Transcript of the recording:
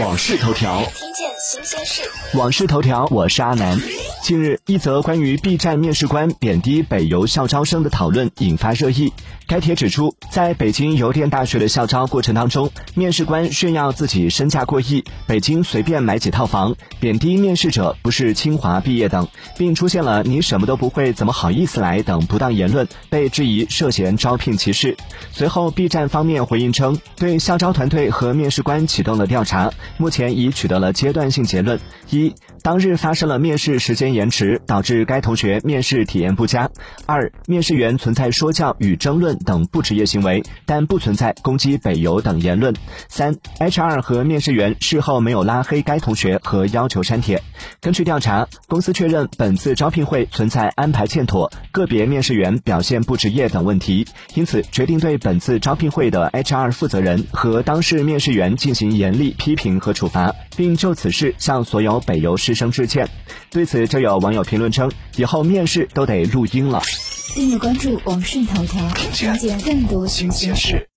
往事头条，听见新鲜事。往事头条，我是阿南。近日，一则关于 B 站面试官贬低北邮校招生的讨论引发热议。该帖指出，在北京邮电大学的校招过程当中，面试官炫耀自己身价过亿，北京随便买几套房，贬低面试者不是清华毕业等，并出现了“你什么都不会，怎么好意思来”等不当言论，被质疑涉嫌招聘歧视。随后，B 站方面回应称，对校招团队和面试官启动了调查，目前已取得了阶段性结论：一、当日发生了面试时间延迟，导致该同学面试体验不佳；二、面试员存在说教与争论等不职业行为，但不存在攻击北邮等言论；三、HR 和面试员事后没有拉黑该同学和要求删帖。根据调查，公司确认本次招聘会存在安排欠妥、个别面试员表现不职业等问题，因此决定对本次招聘会的 HR 负责人和当事面试员进行严厉批评和处罚，并就此事向所有北邮师生致歉。对此，就有网友评论称：“以后面试都得录音了。”订阅关注网讯头条，了解更多新鲜事。